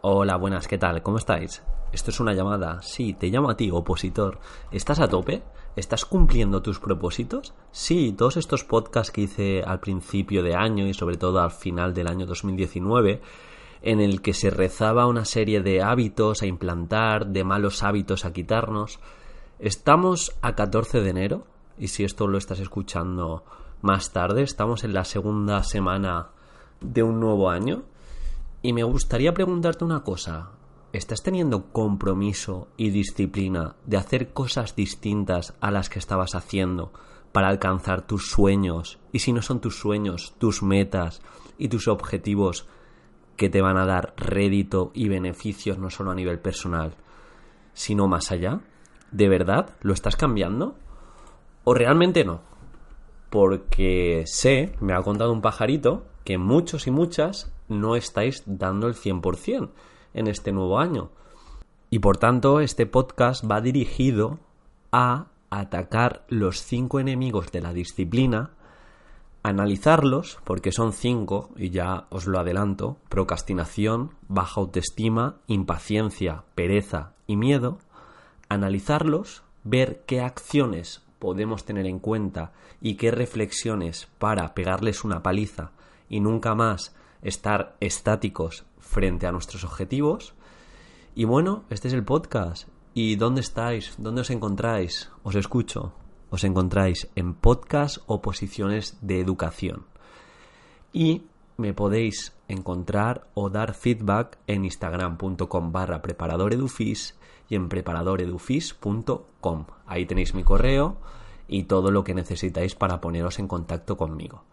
Hola, buenas, ¿qué tal? ¿Cómo estáis? Esto es una llamada. Sí, te llamo a ti, opositor. ¿Estás a tope? ¿Estás cumpliendo tus propósitos? Sí, todos estos podcasts que hice al principio de año y sobre todo al final del año 2019, en el que se rezaba una serie de hábitos a implantar, de malos hábitos a quitarnos. Estamos a 14 de enero, y si esto lo estás escuchando más tarde, estamos en la segunda semana de un nuevo año. Y me gustaría preguntarte una cosa. ¿Estás teniendo compromiso y disciplina de hacer cosas distintas a las que estabas haciendo para alcanzar tus sueños? Y si no son tus sueños, tus metas y tus objetivos que te van a dar rédito y beneficios no solo a nivel personal, sino más allá. ¿De verdad lo estás cambiando? ¿O realmente no? Porque sé, me ha contado un pajarito, que muchos y muchas no estáis dando el 100% en este nuevo año. Y por tanto, este podcast va dirigido a atacar los cinco enemigos de la disciplina, analizarlos, porque son cinco, y ya os lo adelanto, procrastinación, baja autoestima, impaciencia, pereza y miedo, analizarlos, ver qué acciones podemos tener en cuenta y qué reflexiones para pegarles una paliza y nunca más estar estáticos frente a nuestros objetivos. Y bueno, este es el podcast. ¿Y dónde estáis? ¿Dónde os encontráis? Os escucho. Os encontráis en podcast o posiciones de educación. Y me podéis encontrar o dar feedback en instagram.com barra preparadoredufis y en preparadoredufis.com. Ahí tenéis mi correo y todo lo que necesitáis para poneros en contacto conmigo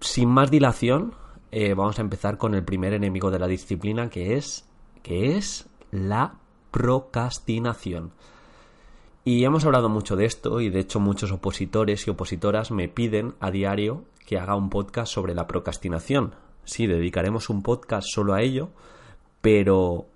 sin más dilación, eh, vamos a empezar con el primer enemigo de la disciplina, que es, que es la procrastinación. Y hemos hablado mucho de esto y de hecho muchos opositores y opositoras me piden a diario que haga un podcast sobre la procrastinación. Sí, dedicaremos un podcast solo a ello, pero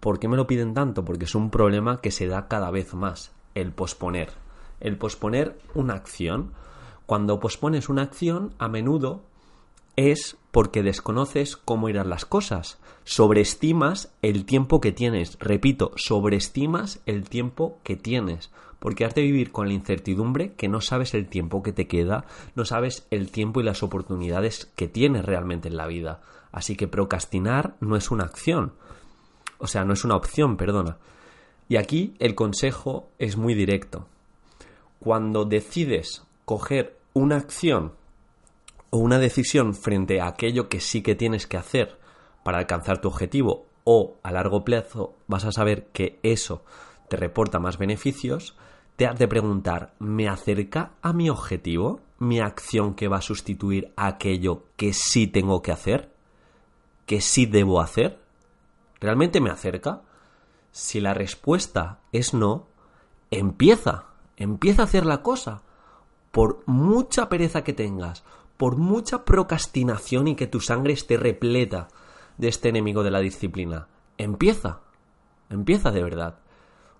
¿por qué me lo piden tanto? Porque es un problema que se da cada vez más, el posponer. El posponer una acción. Cuando pospones una acción, a menudo es porque desconoces cómo irán las cosas. Sobreestimas el tiempo que tienes. Repito, sobreestimas el tiempo que tienes. Porque has de vivir con la incertidumbre que no sabes el tiempo que te queda, no sabes el tiempo y las oportunidades que tienes realmente en la vida. Así que procrastinar no es una acción. O sea, no es una opción, perdona. Y aquí el consejo es muy directo. Cuando decides coger una acción o una decisión frente a aquello que sí que tienes que hacer para alcanzar tu objetivo o a largo plazo vas a saber que eso te reporta más beneficios, te has de preguntar, ¿me acerca a mi objetivo mi acción que va a sustituir aquello que sí tengo que hacer? ¿Que sí debo hacer? ¿Realmente me acerca? Si la respuesta es no, empieza, empieza a hacer la cosa. Por mucha pereza que tengas, por mucha procrastinación y que tu sangre esté repleta de este enemigo de la disciplina. Empieza, empieza de verdad.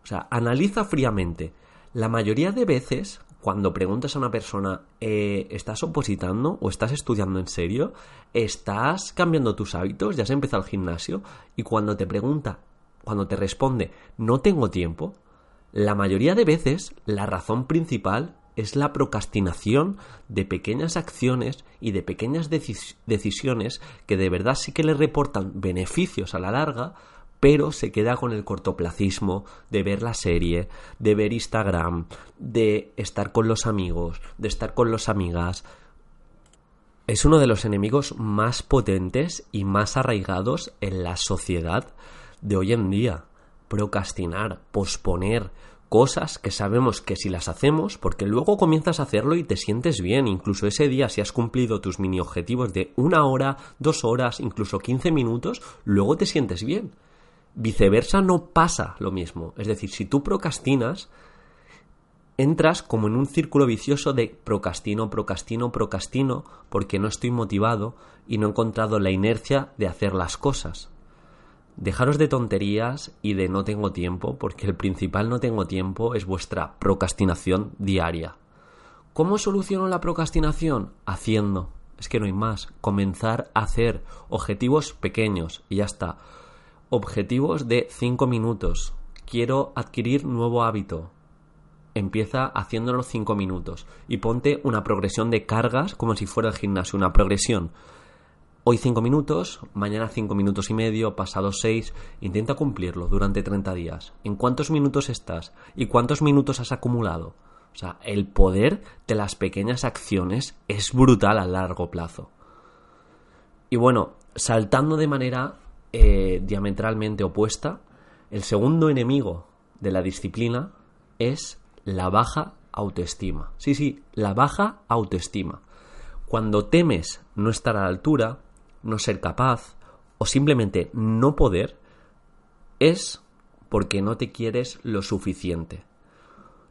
O sea, analiza fríamente. La mayoría de veces, cuando preguntas a una persona, eh, ¿estás opositando o estás estudiando en serio? ¿Estás cambiando tus hábitos? ¿Ya has empezado el gimnasio? Y cuando te pregunta, cuando te responde, no tengo tiempo, la mayoría de veces la razón principal es la procrastinación de pequeñas acciones y de pequeñas decisiones que de verdad sí que le reportan beneficios a la larga, pero se queda con el cortoplacismo de ver la serie, de ver Instagram, de estar con los amigos, de estar con las amigas. Es uno de los enemigos más potentes y más arraigados en la sociedad de hoy en día. Procrastinar, posponer, cosas que sabemos que si las hacemos, porque luego comienzas a hacerlo y te sientes bien, incluso ese día si has cumplido tus mini objetivos de una hora, dos horas, incluso 15 minutos, luego te sientes bien. Viceversa no pasa lo mismo. Es decir, si tú procrastinas, entras como en un círculo vicioso de procrastino, procrastino, procrastino, porque no estoy motivado y no he encontrado la inercia de hacer las cosas. Dejaros de tonterías y de no tengo tiempo, porque el principal no tengo tiempo es vuestra procrastinación diaria. ¿Cómo soluciono la procrastinación? Haciendo. Es que no hay más. Comenzar a hacer objetivos pequeños y ya está. Objetivos de 5 minutos. Quiero adquirir nuevo hábito. Empieza haciéndolo 5 minutos y ponte una progresión de cargas como si fuera el gimnasio, una progresión Hoy 5 minutos, mañana 5 minutos y medio, pasado 6. Intenta cumplirlo durante 30 días. ¿En cuántos minutos estás? ¿Y cuántos minutos has acumulado? O sea, el poder de las pequeñas acciones es brutal a largo plazo. Y bueno, saltando de manera eh, diametralmente opuesta, el segundo enemigo de la disciplina es la baja autoestima. Sí, sí, la baja autoestima. Cuando temes no estar a la altura, no ser capaz o simplemente no poder es porque no te quieres lo suficiente.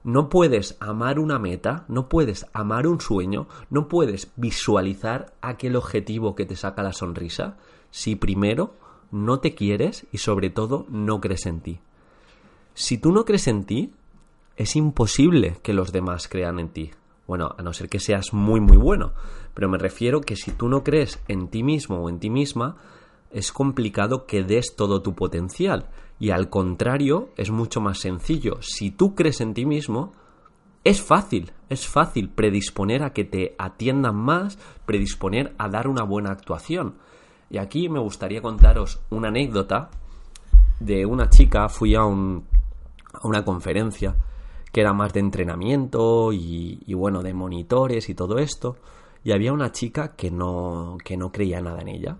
No puedes amar una meta, no puedes amar un sueño, no puedes visualizar aquel objetivo que te saca la sonrisa si primero no te quieres y sobre todo no crees en ti. Si tú no crees en ti, es imposible que los demás crean en ti. Bueno, a no ser que seas muy muy bueno. Pero me refiero que si tú no crees en ti mismo o en ti misma, es complicado que des todo tu potencial. Y al contrario, es mucho más sencillo. Si tú crees en ti mismo, es fácil, es fácil predisponer a que te atiendan más, predisponer a dar una buena actuación. Y aquí me gustaría contaros una anécdota de una chica, fui a, un, a una conferencia que era más de entrenamiento y, bueno, de monitores y todo esto. Y había una chica que no, que no creía nada en ella.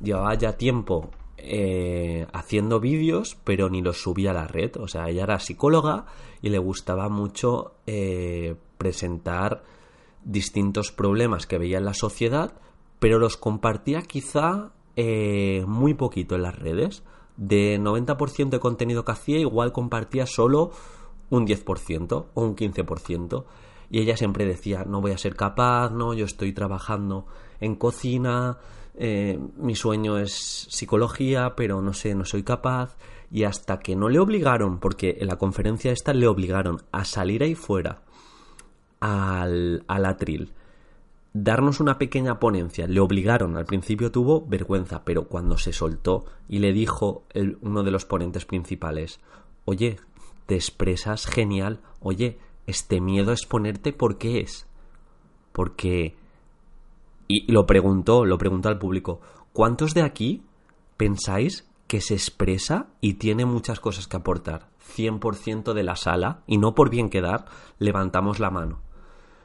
Llevaba ya tiempo eh, haciendo vídeos, pero ni los subía a la red. O sea, ella era psicóloga y le gustaba mucho eh, presentar distintos problemas que veía en la sociedad, pero los compartía quizá eh, muy poquito en las redes. De 90% de contenido que hacía, igual compartía solo un 10% o un 15%. Y ella siempre decía, no voy a ser capaz, no, yo estoy trabajando en cocina, eh, mi sueño es psicología, pero no sé, no soy capaz. Y hasta que no le obligaron, porque en la conferencia esta le obligaron a salir ahí fuera al, al atril, darnos una pequeña ponencia, le obligaron, al principio tuvo vergüenza, pero cuando se soltó y le dijo uno de los ponentes principales, oye, te expresas genial. Oye, este miedo a exponerte, ¿por qué es? Porque... Y lo preguntó, lo preguntó al público, ¿cuántos de aquí pensáis que se expresa y tiene muchas cosas que aportar? 100% de la sala, y no por bien quedar, levantamos la mano.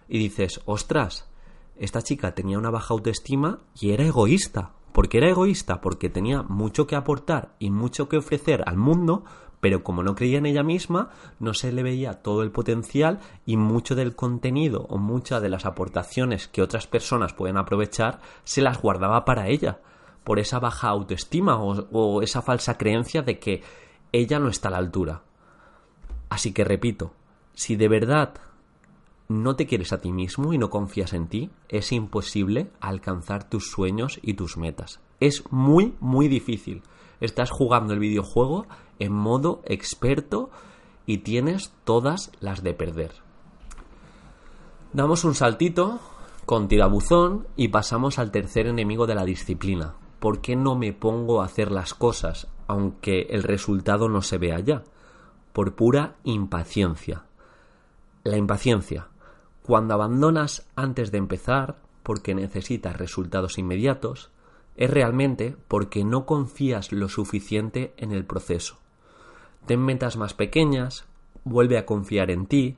Y dices, ostras, esta chica tenía una baja autoestima y era egoísta. ¿Por qué era egoísta? Porque tenía mucho que aportar y mucho que ofrecer al mundo, pero como no creía en ella misma, no se le veía todo el potencial y mucho del contenido o muchas de las aportaciones que otras personas pueden aprovechar se las guardaba para ella, por esa baja autoestima o, o esa falsa creencia de que ella no está a la altura. Así que repito, si de verdad no te quieres a ti mismo y no confías en ti, es imposible alcanzar tus sueños y tus metas. Es muy, muy difícil. Estás jugando el videojuego en modo experto y tienes todas las de perder. Damos un saltito con tirabuzón y pasamos al tercer enemigo de la disciplina. ¿Por qué no me pongo a hacer las cosas aunque el resultado no se vea ya? Por pura impaciencia. La impaciencia. Cuando abandonas antes de empezar porque necesitas resultados inmediatos, es realmente porque no confías lo suficiente en el proceso. Ten metas más pequeñas, vuelve a confiar en ti,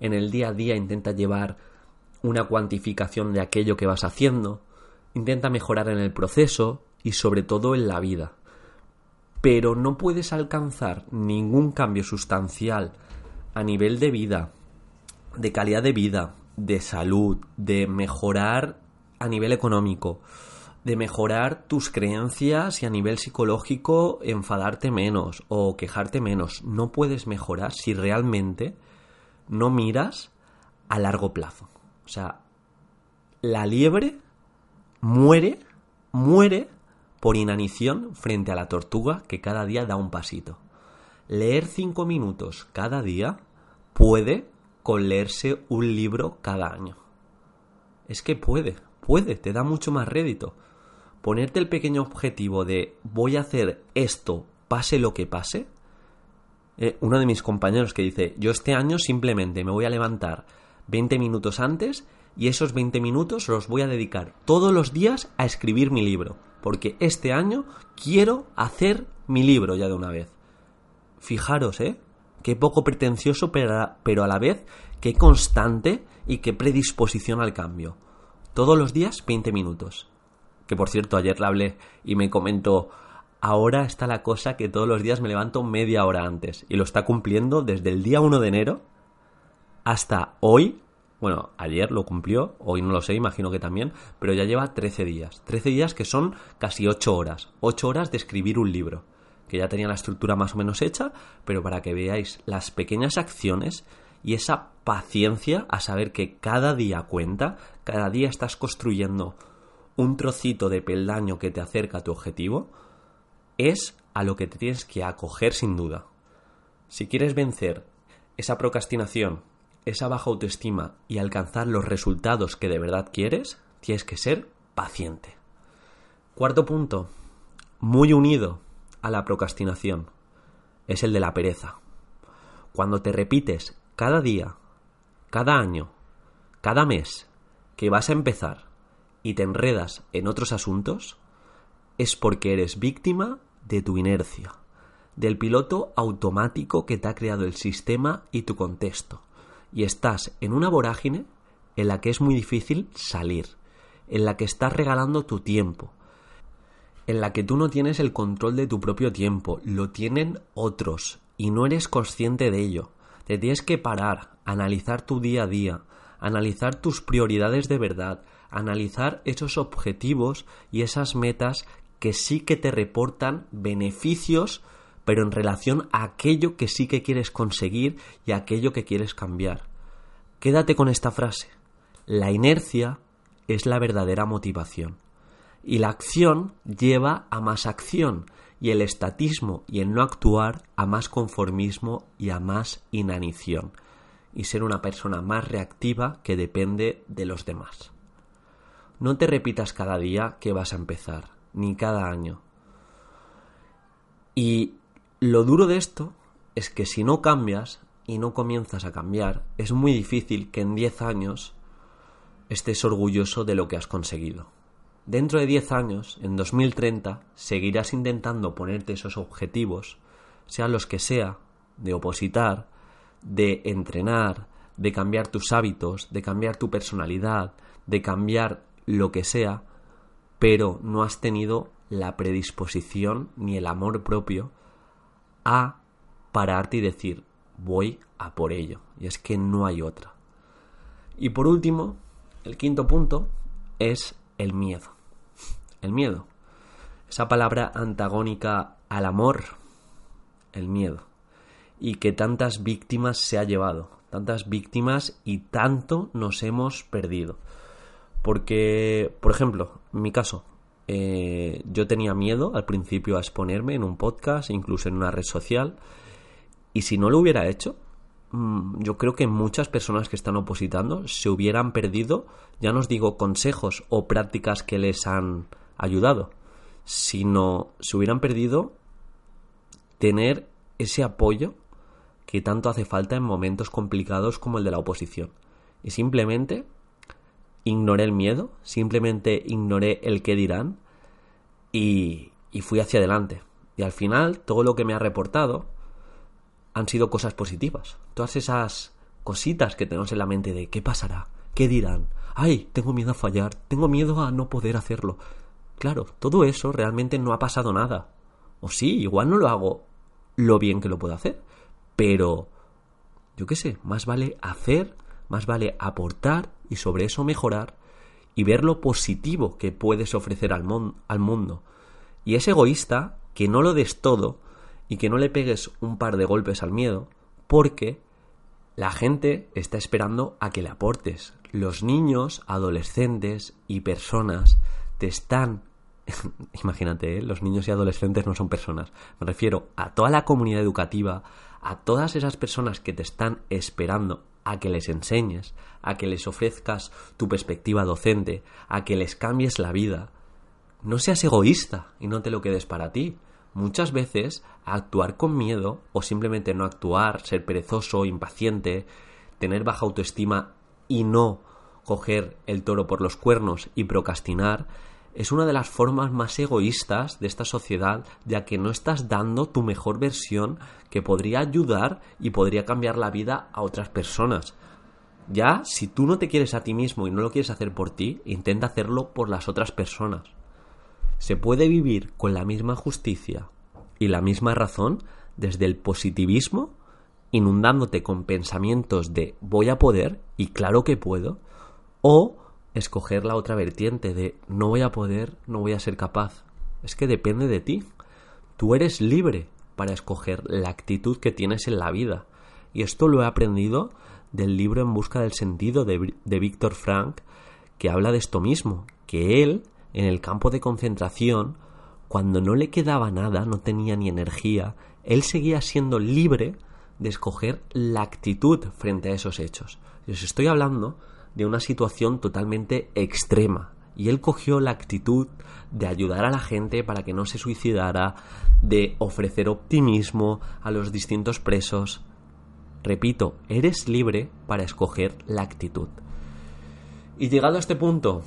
en el día a día intenta llevar una cuantificación de aquello que vas haciendo, intenta mejorar en el proceso y sobre todo en la vida. Pero no puedes alcanzar ningún cambio sustancial a nivel de vida, de calidad de vida, de salud, de mejorar a nivel económico, de mejorar tus creencias y a nivel psicológico enfadarte menos o quejarte menos. No puedes mejorar si realmente no miras a largo plazo. O sea, la liebre muere, muere por inanición frente a la tortuga que cada día da un pasito. Leer cinco minutos cada día puede con leerse un libro cada año. Es que puede, puede, te da mucho más rédito. Ponerte el pequeño objetivo de voy a hacer esto, pase lo que pase. Eh, uno de mis compañeros que dice, yo este año simplemente me voy a levantar 20 minutos antes y esos 20 minutos los voy a dedicar todos los días a escribir mi libro, porque este año quiero hacer mi libro ya de una vez. Fijaros, ¿eh? Qué poco pretencioso, pero a la vez qué constante y qué predisposición al cambio. Todos los días 20 minutos. Que por cierto, ayer le hablé y me comentó, ahora está la cosa que todos los días me levanto media hora antes. Y lo está cumpliendo desde el día 1 de enero hasta hoy. Bueno, ayer lo cumplió, hoy no lo sé, imagino que también, pero ya lleva 13 días. 13 días que son casi 8 horas. 8 horas de escribir un libro que ya tenía la estructura más o menos hecha, pero para que veáis las pequeñas acciones y esa paciencia a saber que cada día cuenta, cada día estás construyendo un trocito de peldaño que te acerca a tu objetivo, es a lo que te tienes que acoger sin duda. Si quieres vencer esa procrastinación, esa baja autoestima y alcanzar los resultados que de verdad quieres, tienes que ser paciente. Cuarto punto, muy unido a la procrastinación es el de la pereza. Cuando te repites cada día, cada año, cada mes que vas a empezar y te enredas en otros asuntos, es porque eres víctima de tu inercia, del piloto automático que te ha creado el sistema y tu contexto, y estás en una vorágine en la que es muy difícil salir, en la que estás regalando tu tiempo, en la que tú no tienes el control de tu propio tiempo, lo tienen otros y no eres consciente de ello. Te tienes que parar, analizar tu día a día, analizar tus prioridades de verdad, analizar esos objetivos y esas metas que sí que te reportan beneficios, pero en relación a aquello que sí que quieres conseguir y aquello que quieres cambiar. Quédate con esta frase. La inercia es la verdadera motivación. Y la acción lleva a más acción y el estatismo y el no actuar a más conformismo y a más inanición y ser una persona más reactiva que depende de los demás. No te repitas cada día que vas a empezar, ni cada año. Y lo duro de esto es que si no cambias y no comienzas a cambiar, es muy difícil que en 10 años estés orgulloso de lo que has conseguido. Dentro de 10 años, en 2030, seguirás intentando ponerte esos objetivos, sean los que sea, de opositar, de entrenar, de cambiar tus hábitos, de cambiar tu personalidad, de cambiar lo que sea, pero no has tenido la predisposición ni el amor propio a pararte y decir, voy a por ello. Y es que no hay otra. Y por último, el quinto punto es el miedo. El miedo. Esa palabra antagónica al amor. El miedo. Y que tantas víctimas se ha llevado. Tantas víctimas y tanto nos hemos perdido. Porque, por ejemplo, en mi caso, eh, yo tenía miedo al principio a exponerme en un podcast, incluso en una red social. Y si no lo hubiera hecho, Mm, yo creo que muchas personas que están opositando se hubieran perdido, ya no os digo consejos o prácticas que les han ayudado, sino se hubieran perdido tener ese apoyo que tanto hace falta en momentos complicados como el de la oposición. Y simplemente ignoré el miedo, simplemente ignoré el que dirán y, y fui hacia adelante. Y al final todo lo que me ha reportado, han sido cosas positivas. Todas esas cositas que tenemos en la mente de qué pasará, qué dirán, ay, tengo miedo a fallar, tengo miedo a no poder hacerlo. Claro, todo eso realmente no ha pasado nada. O sí, igual no lo hago lo bien que lo puedo hacer, pero yo qué sé, más vale hacer, más vale aportar y sobre eso mejorar y ver lo positivo que puedes ofrecer al, al mundo. Y es egoísta que no lo des todo y que no le pegues un par de golpes al miedo, porque la gente está esperando a que le aportes. Los niños, adolescentes y personas te están imagínate, ¿eh? los niños y adolescentes no son personas. Me refiero a toda la comunidad educativa, a todas esas personas que te están esperando a que les enseñes, a que les ofrezcas tu perspectiva docente, a que les cambies la vida. No seas egoísta y no te lo quedes para ti. Muchas veces actuar con miedo o simplemente no actuar, ser perezoso, impaciente, tener baja autoestima y no coger el toro por los cuernos y procrastinar es una de las formas más egoístas de esta sociedad, ya que no estás dando tu mejor versión que podría ayudar y podría cambiar la vida a otras personas. Ya, si tú no te quieres a ti mismo y no lo quieres hacer por ti, intenta hacerlo por las otras personas. Se puede vivir con la misma justicia y la misma razón desde el positivismo, inundándote con pensamientos de voy a poder y claro que puedo, o escoger la otra vertiente de no voy a poder, no voy a ser capaz. Es que depende de ti. Tú eres libre para escoger la actitud que tienes en la vida. Y esto lo he aprendido del libro En busca del sentido de, de Víctor Frank, que habla de esto mismo, que él, en el campo de concentración, cuando no le quedaba nada, no tenía ni energía, él seguía siendo libre de escoger la actitud frente a esos hechos. Y os estoy hablando de una situación totalmente extrema. Y él cogió la actitud de ayudar a la gente para que no se suicidara, de ofrecer optimismo a los distintos presos. Repito, eres libre para escoger la actitud. Y llegado a este punto,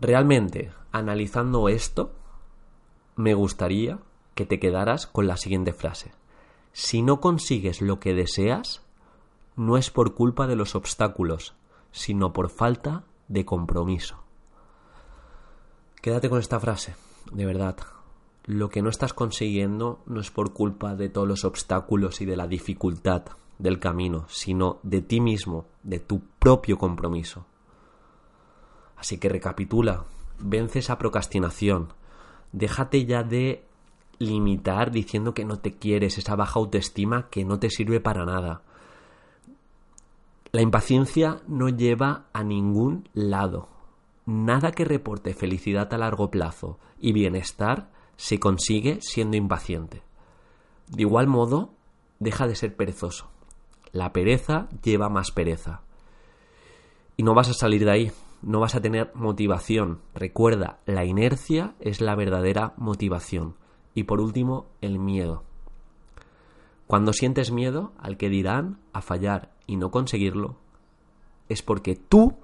realmente, analizando esto, me gustaría que te quedaras con la siguiente frase. Si no consigues lo que deseas, no es por culpa de los obstáculos, sino por falta de compromiso. Quédate con esta frase, de verdad. Lo que no estás consiguiendo no es por culpa de todos los obstáculos y de la dificultad del camino, sino de ti mismo, de tu propio compromiso. Así que recapitula, vence esa procrastinación, déjate ya de limitar diciendo que no te quieres, esa baja autoestima que no te sirve para nada. La impaciencia no lleva a ningún lado. Nada que reporte felicidad a largo plazo y bienestar se consigue siendo impaciente. De igual modo, deja de ser perezoso. La pereza lleva más pereza. Y no vas a salir de ahí, no vas a tener motivación. Recuerda, la inercia es la verdadera motivación. Y por último, el miedo. Cuando sientes miedo al que dirán, a fallar y no conseguirlo, es porque tú,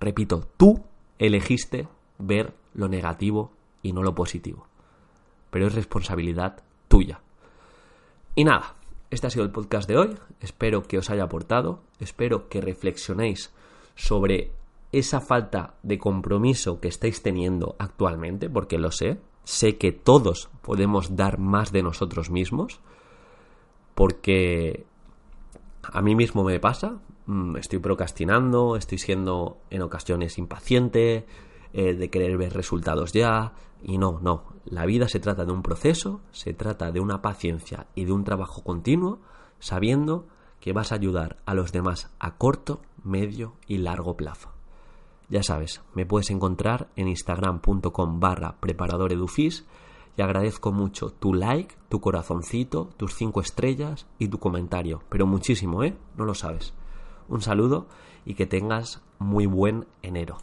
repito, tú elegiste ver lo negativo y no lo positivo. Pero es responsabilidad tuya. Y nada, este ha sido el podcast de hoy. Espero que os haya aportado. Espero que reflexionéis sobre esa falta de compromiso que estáis teniendo actualmente, porque lo sé. Sé que todos podemos dar más de nosotros mismos porque a mí mismo me pasa, mm, estoy procrastinando, estoy siendo en ocasiones impaciente, eh, de querer ver resultados ya, y no, no, la vida se trata de un proceso, se trata de una paciencia y de un trabajo continuo, sabiendo que vas a ayudar a los demás a corto, medio y largo plazo. Ya sabes, me puedes encontrar en instagram.com barra preparadoredufis y agradezco mucho tu like, tu corazoncito, tus cinco estrellas y tu comentario. Pero muchísimo, ¿eh? No lo sabes. Un saludo y que tengas muy buen enero.